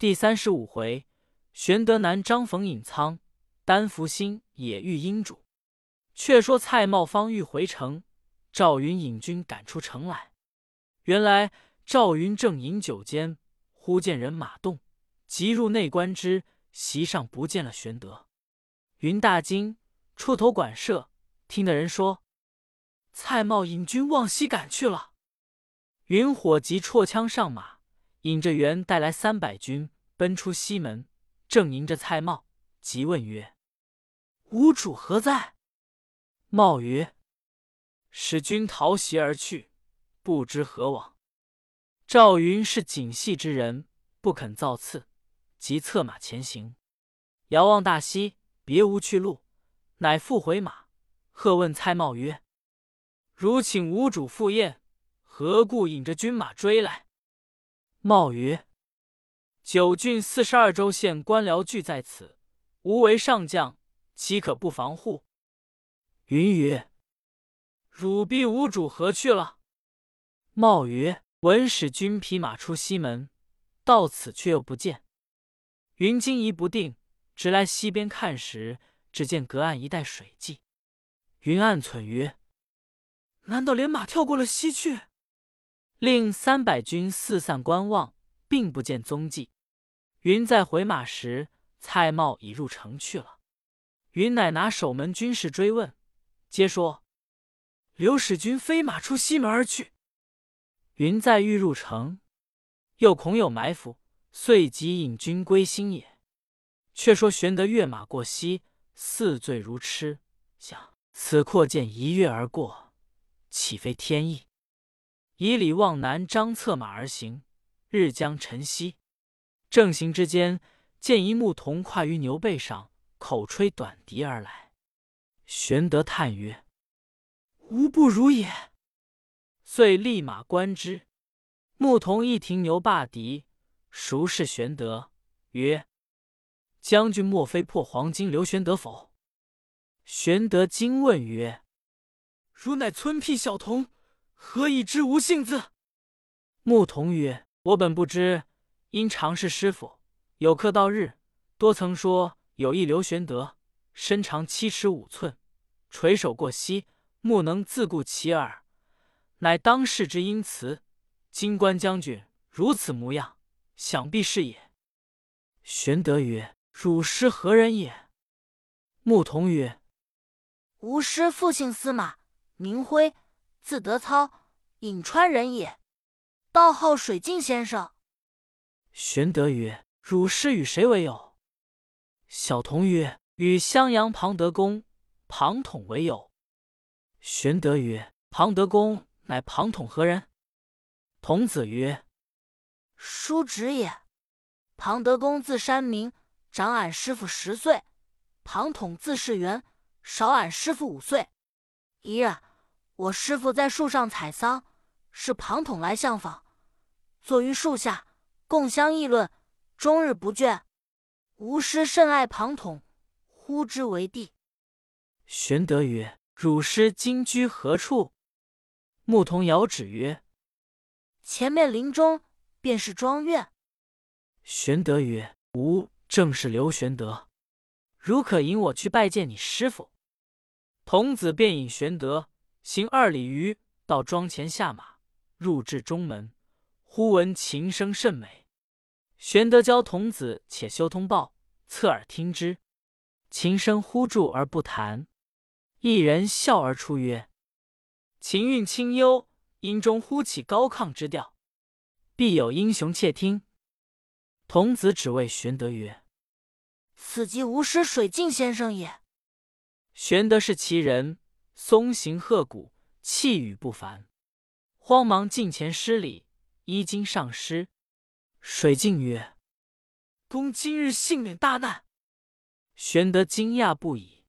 第三十五回，玄德南张冯隐仓，丹福星也遇英主。却说蔡瑁方欲回城，赵云引军赶出城来。原来赵云正饮酒间，忽见人马动，急入内观之，席上不见了玄德。云大惊，出头管射，听的人说：“蔡瑁引军往西赶去了。”云火急绰枪上马。引着袁带来三百军，奔出西门，正迎着蔡瑁，急问曰：“吾主何在？”瑁曰：“使君逃袭而去，不知何往。”赵云是谨细之人，不肯造次，即策马前行。遥望大西，别无去路，乃复回马，喝问蔡瑁曰：“如请吾主赴宴，何故引着军马追来？”茂曰：“九郡四十二州县官僚聚在此，吾为上将，岂可不防护？”云曰：“汝必无主何去了？”茂曰：“闻使君匹马出西门，到此却又不见。”云惊疑不定，直来西边看时，只见隔岸一带水迹。云暗忖曰：“难道连马跳过了西去？”令三百军四散观望，并不见踪迹。云在回马时，蔡瑁已入城去了。云乃拿守门军士追问，皆说刘使君飞马出西门而去。云在欲入城，又恐有埋伏，遂即引军归新野。却说玄德跃马过溪，似醉如痴，想此阔涧一跃而过，岂非天意？以礼望南，张策马而行。日将晨曦，正行之间，见一牧童跨于牛背上，口吹短笛而来。玄德叹曰：“吾不如也。”遂立马观之。牧童一停牛罢笛，熟视玄德，曰：“将军莫非破黄金刘玄德否？”玄德惊问曰：“汝乃村僻小童？”何以知吾姓字？牧童曰：“我本不知，因常侍师傅，有客到日，多曾说有一刘玄德，身长七尺五寸，垂手过膝，目能自顾其耳，乃当世之英雌。今冠将军如此模样，想必是也。”玄德曰：“汝师何人也？”牧童曰：“吾师父姓司马，名辉。”字德操，颍川人也，道号水镜先生。玄德曰：“汝师与谁为友？”小童曰：“与襄阳庞德公、庞统为友。”玄德曰：“庞德公乃庞统何人？”童子曰：“叔侄也。庞德公字山明，长俺师傅十岁；庞统字士元，少俺师傅五岁。一日。”我师傅在树上采桑，是庞统来相访，坐于树下，共相议论，终日不倦。吾师甚爱庞统，呼之为弟。玄德曰：“汝师今居何处？”牧童遥指曰：“前面林中便是庄院。”玄德曰：“吾正是刘玄德，如可引我去拜见你师傅。”童子便引玄德。行二里余，到庄前下马，入至中门，忽闻琴声甚美。玄德教童子且修通报，侧耳听之。琴声忽住而不弹，一人笑而出曰：“琴韵清幽，音中忽起高亢之调，必有英雄窃听。”童子只谓玄德曰：“此即吾师水镜先生也。”玄德是其人。松行鹤骨，气宇不凡。慌忙近前施礼，衣襟上施。水镜曰：“公今日幸免大难。”玄德惊讶不已。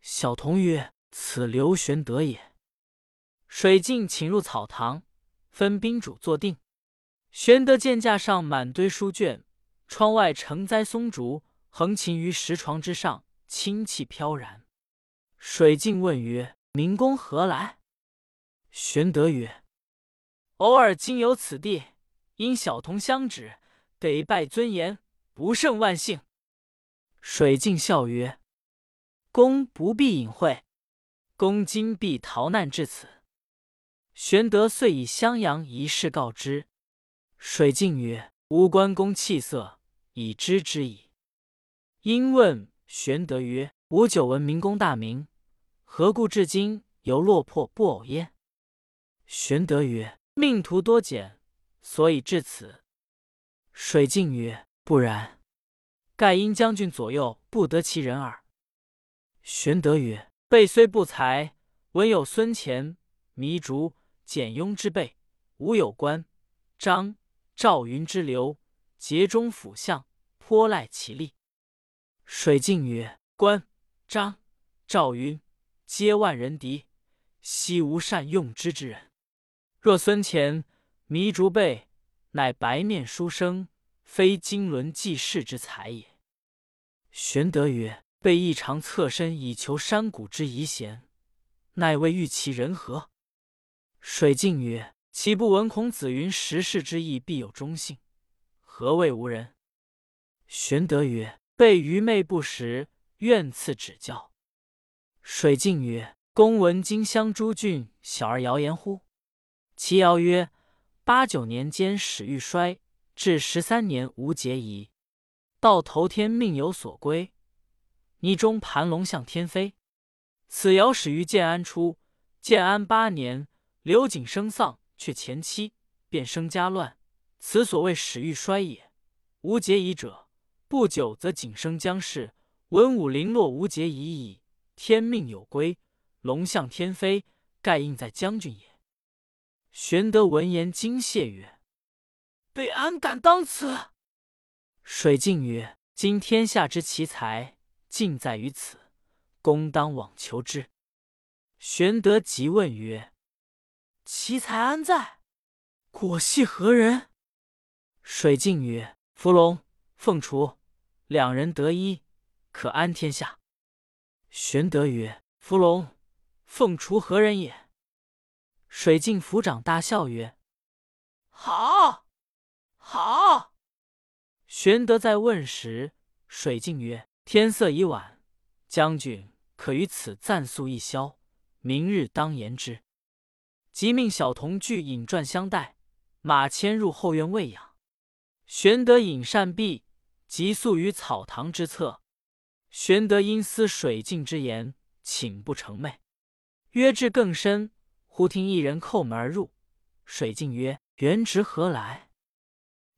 小童曰：“此刘玄德也。”水镜请入草堂，分宾主坐定。玄德见架上满堆书卷，窗外成栽松竹，横擎于石床之上，清气飘然。水镜问曰：“明公何来？”玄德曰：“偶尔经由此地，因小童相指，得拜尊严，不胜万幸。”水镜笑曰：“公不必隐晦，公今必逃难至此。”玄德遂以襄阳一事告知。水镜曰：“吾关公气色，已知之矣。”因问玄德曰：“吾久闻明公大名，何故至今犹落魄不偶焉？”玄德曰：“命途多险，所以至此。”水镜曰：“不然，盖因将军左右不得其人耳。”玄德曰：“备虽不才，文有孙乾、糜竺。”简雍之辈，武有关张赵云之流，节中辅相，颇赖其力。水镜曰：“关张赵云，皆万人敌，悉无善用之之人。若孙乾、糜竺辈，乃白面书生，非经纶济世之才也。”玄德曰：“备亦常侧身以求山谷之遗贤，乃未遇其人何？”水镜曰：“岂不闻孔子云：‘时事之义，必有忠信。’何谓无人？”玄德曰：“备愚昧不识，愿赐指教。”水镜曰：“公闻荆襄诸郡小儿谣言乎？其谣曰：八九年间始欲衰，至十三年无节矣。到头天命有所归，泥中盘龙向天飞。此谣始于建安初，建安八年。”刘景生丧，却前妻，便生家乱。此所谓始欲衰也。无节矣者，不久则景生将逝，文武零落，无节已矣。天命有归，龙向天飞，盖应在将军也。玄德闻言惊谢曰：“备安敢当此？”水镜曰：“今天下之奇才，尽在于此，公当往求之。”玄德即问曰。奇才安在？果系何人？水镜曰：“伏龙、凤雏两人得一，可安天下。”玄德曰：“伏龙、凤雏何人也？”水镜府长大笑曰：“好，好。”玄德在问时，水镜曰：“天色已晚，将军可于此暂宿一宵，明日当言之。”即命小童具引馔相待，马牵入后院喂养。玄德引膳毕，即宿于草堂之侧。玄德因思水镜之言，寝不成寐。约至更深，忽听一人叩门而入。水镜曰：“元直何来？”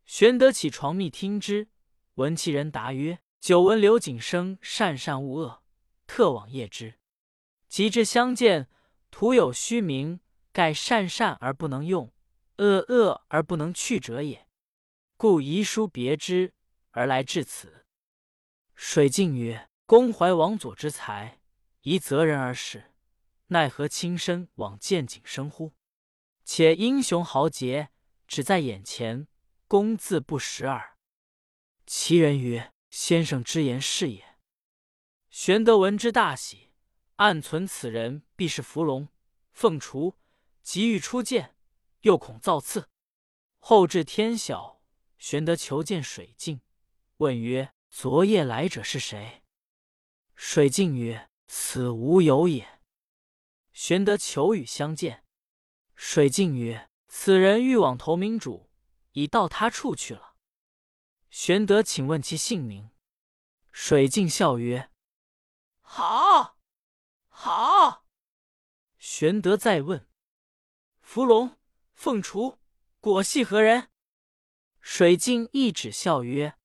玄德起床密听之，闻其人答曰：“久闻刘景生善善恶恶，特往谒之。及至相见，徒有虚名。”盖善善而不能用，恶恶而不能去者也，故遗书别之而来至此。水镜曰：“公怀王佐之才，宜择人而事，奈何亲身往见景生乎？且英雄豪杰只在眼前，公自不识耳。”其人曰：“先生之言是也。”玄德闻之大喜，暗存此人必是伏龙凤雏。急欲出见，又恐造次。后至天晓，玄德求见水镜，问曰：“昨夜来者是谁？”水镜曰：“此无有也。”玄德求与相见。水镜曰：“此人欲往投明主，已到他处去了。”玄德请问其姓名。水镜笑曰：“好，好。”玄德再问。伏龙凤雏，果系何人？水镜一指笑曰：“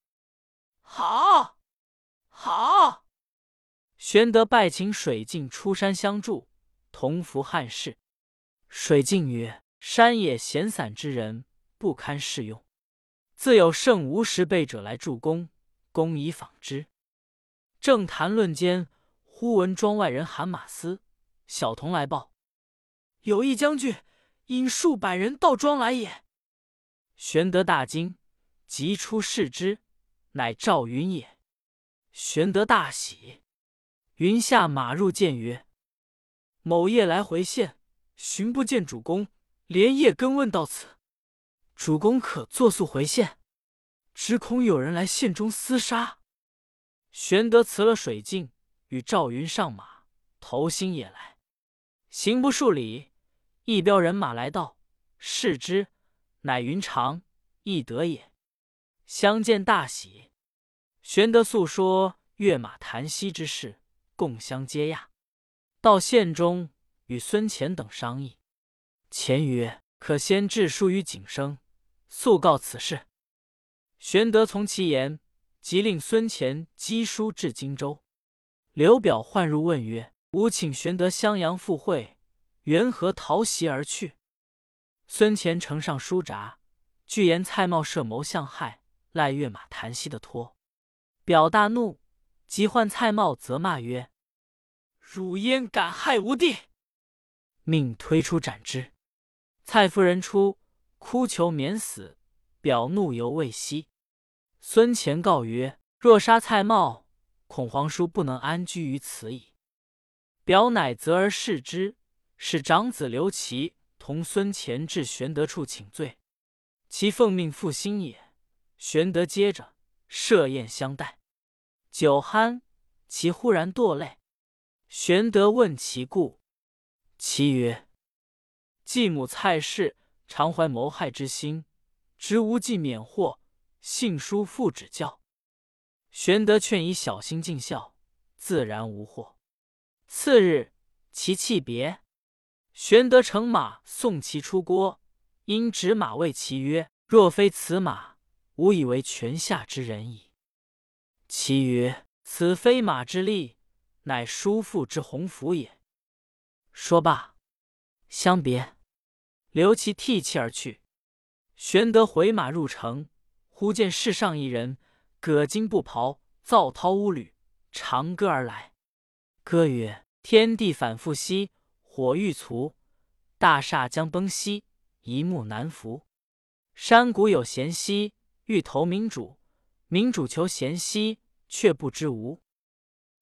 好，好。”玄德拜请水镜出山相助，同服汉室。水镜曰：“山野闲散之人，不堪适用。自有圣无十辈者来助攻，公以访之。”正谈论间，忽闻庄外人喊马嘶，小童来报：“有一将军。”引数百人到庄来也，玄德大惊，急出视之，乃赵云也。玄德大喜，云下马入见曰：“某夜来回县，寻不见主公，连夜跟问到此。主公可作速回县。”只恐有人来县中厮杀。”玄德辞了水镜，与赵云上马，投新野来。行不数里，一彪人马来到，视之，乃云长、翼德也。相见大喜。玄德诉说跃马檀溪之事，共相接讶。到县中，与孙乾等商议。乾曰：“可先致书于景生，速告此事。”玄德从其言。即令孙乾赍书至荆州。刘表唤入问曰：“吾请玄德襄阳赴会，缘何逃袭而去？”孙乾呈上书札，具言蔡瑁设谋相害，赖跃马谈息的托。表大怒，即唤蔡瑁，责骂曰：“汝焉敢害吾弟！”命推出斩之。蔡夫人出，哭求免死。表怒犹未息。孙乾告曰：“若杀蔡瑁，恐皇叔不能安居于此矣。”表乃责而视之，使长子刘琦同孙乾至玄德处请罪。其奉命赴新野，玄德接着设宴相待。酒酣，其忽然堕泪。玄德问其故，其曰：“继母蔡氏常怀谋害之心，执无忌免祸。”信书父指教，玄德劝以小心尽孝，自然无祸。次日，其弃别，玄德乘马送其出郭，因指马谓其曰：“若非此马，吾以为泉下之人矣。”其曰：“此非马之力，乃叔父之鸿福也。”说罢，相别，留其涕泣而去。玄德回马入城。忽见世上一人，葛巾布袍，皂绦乌履，长歌而来。歌曰：“天地反复兮，火欲卒；大厦将崩兮，一木难扶。山谷有贤兮，欲投明主；明主求贤兮，却不知无。”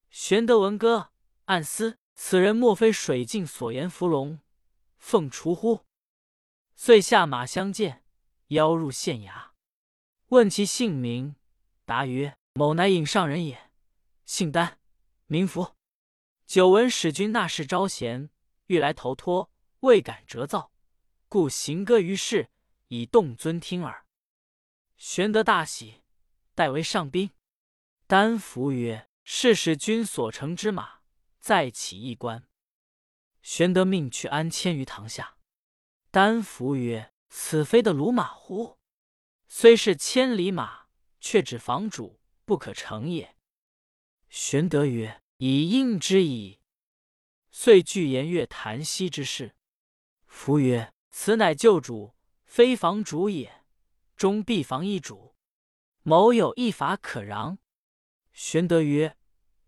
玄德闻歌，暗思：此人莫非水镜所言伏龙凤雏乎？遂下马相见，邀入县衙。问其姓名，答曰：“某乃尹上人也，姓丹，名福。久闻使君纳士招贤，欲来投托，未敢折造，故行歌于市，以动尊听耳。”玄德大喜，代为上宾。丹福曰：“是使君所乘之马，再起一关。”玄德命去安迁于堂下。丹福曰：“此非的鲁马乎？”虽是千里马，却指房主，不可乘也。玄德曰：“以应之矣。”遂具言乐谈息之事。夫曰：“此乃旧主，非房主也。终必防一主，某有一法可攘。”玄德曰：“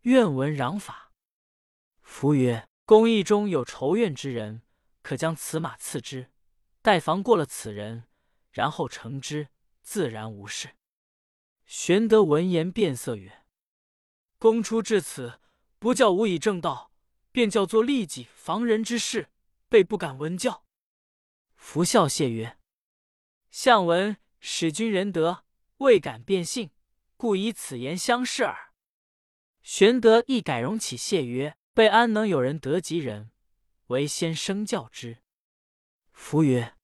愿闻攘法。”夫曰：“公义中有仇怨之人，可将此马赐之，待防过了此人，然后乘之。”自然无事。玄德闻言变色曰：“公出至此，不教吾以正道，便叫做利己防人之事，备不敢闻教。”福笑谢曰：“相闻使君仁德，未敢变性，故以此言相示耳。”玄德亦改容起谢曰：“备安能有人得及人？唯先生教之。”夫曰：“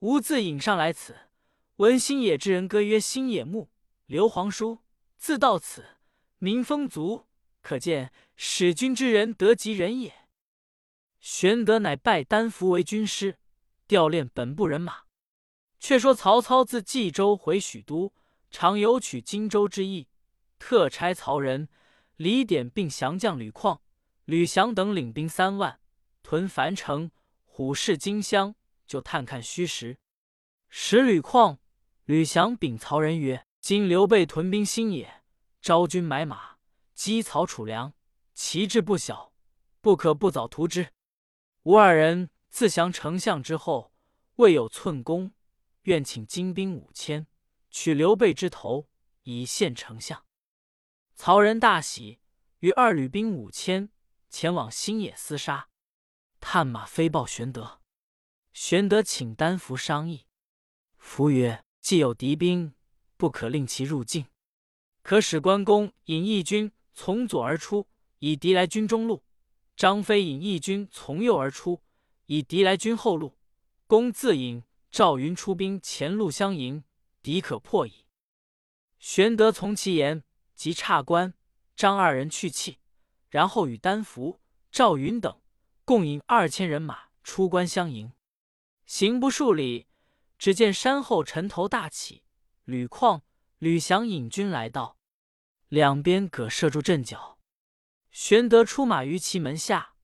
吾自引上来此。”闻新野之人歌曰：“新野木，刘皇叔自到此，民风足，可见使君之人得及人也。”玄德乃拜丹福为军师，调练本部人马。却说曹操自冀州回许都，常有取荆州之意，特差曹仁、李典并降将吕旷、吕翔等领兵三万，屯樊城、虎视荆襄，就探看虚实。使吕旷。吕翔禀曹仁曰：“今刘备屯兵新野，招军买马，积曹储粮，其志不小，不可不早图之。吾二人自降丞相之后，未有寸功，愿请精兵五千，取刘备之头，以献丞相。”曹仁大喜，与二旅兵五千前往新野厮杀，探马飞报玄德。玄德请丹福商议，福曰。既有敌兵，不可令其入境。可使关公引义军从左而出，以敌来军中路；张飞引义军从右而出，以敌来军后路。公自引赵云出兵前路相迎，敌可破矣。玄德从其言，即差关张二人去气，然后与丹福、赵云等共引二千人马出关相迎。行不数里，只见山后尘头大起，吕旷、吕翔引军来到，两边各设住阵脚。玄德出马于其门下，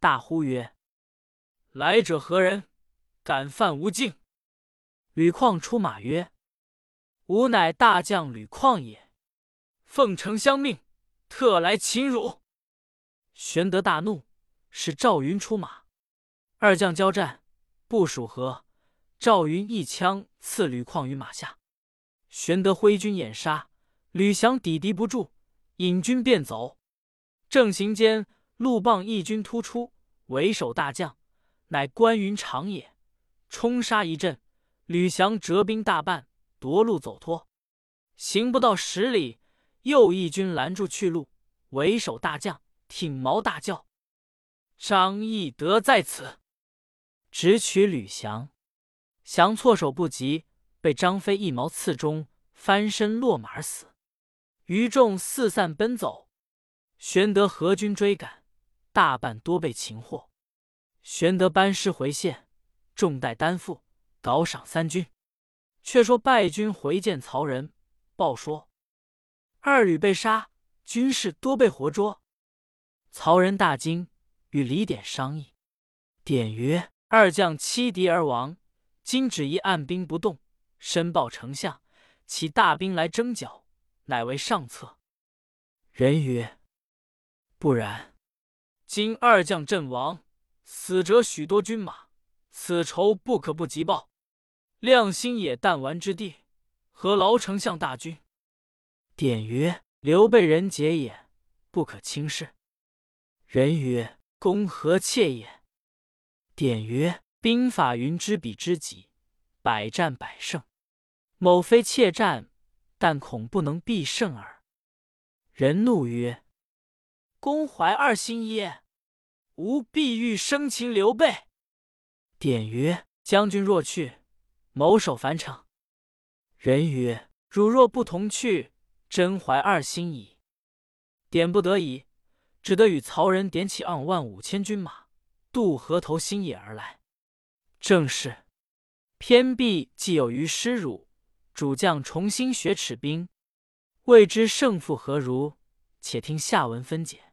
大呼曰：“来者何人？敢犯无境！”吕旷出马曰：“吾乃大将吕旷也，奉丞相命，特来擒汝。”玄德大怒，使赵云出马，二将交战。不数合，赵云一枪刺吕旷于马下，玄德挥军掩杀，吕翔抵敌不住，引军便走。正行间，陆棒一军突出，为首大将乃关云长也，冲杀一阵，吕翔折兵大半，夺路走脱。行不到十里，又一军拦住去路，为首大将挺矛大叫：“张翼德在此！”直取吕翔，翔措手不及，被张飞一矛刺中，翻身落马而死。余众四散奔走，玄德合军追赶，大半多被擒获。玄德班师回县，重待担负，稿赏三军。却说败军回见曹仁，报说二吕被杀，军士多被活捉。曹仁大惊，与李典商议。典曰。二将欺敌而亡，今只宜按兵不动，申报丞相，起大兵来征剿，乃为上策。人曰：“不然，今二将阵亡，死者许多军马，此仇不可不急报。亮星野弹丸之地，何劳丞相大军？”典曰：“刘备人杰也，不可轻视。”人曰：“公何妾也？”典曰：“兵法云知彼知己，百战百胜。某非怯战，但恐不能必胜耳。”人怒曰：“公怀二心耶？吾必欲生擒刘备。”典曰：“将军若去，某守樊城。”人曰：“汝若不同去，真怀二心矣。”典不得已，只得与曹仁点起二万五千军马。渡河头新野而来，正是偏壁既有于失辱，主将重新学齿兵，未知胜负何如？且听下文分解。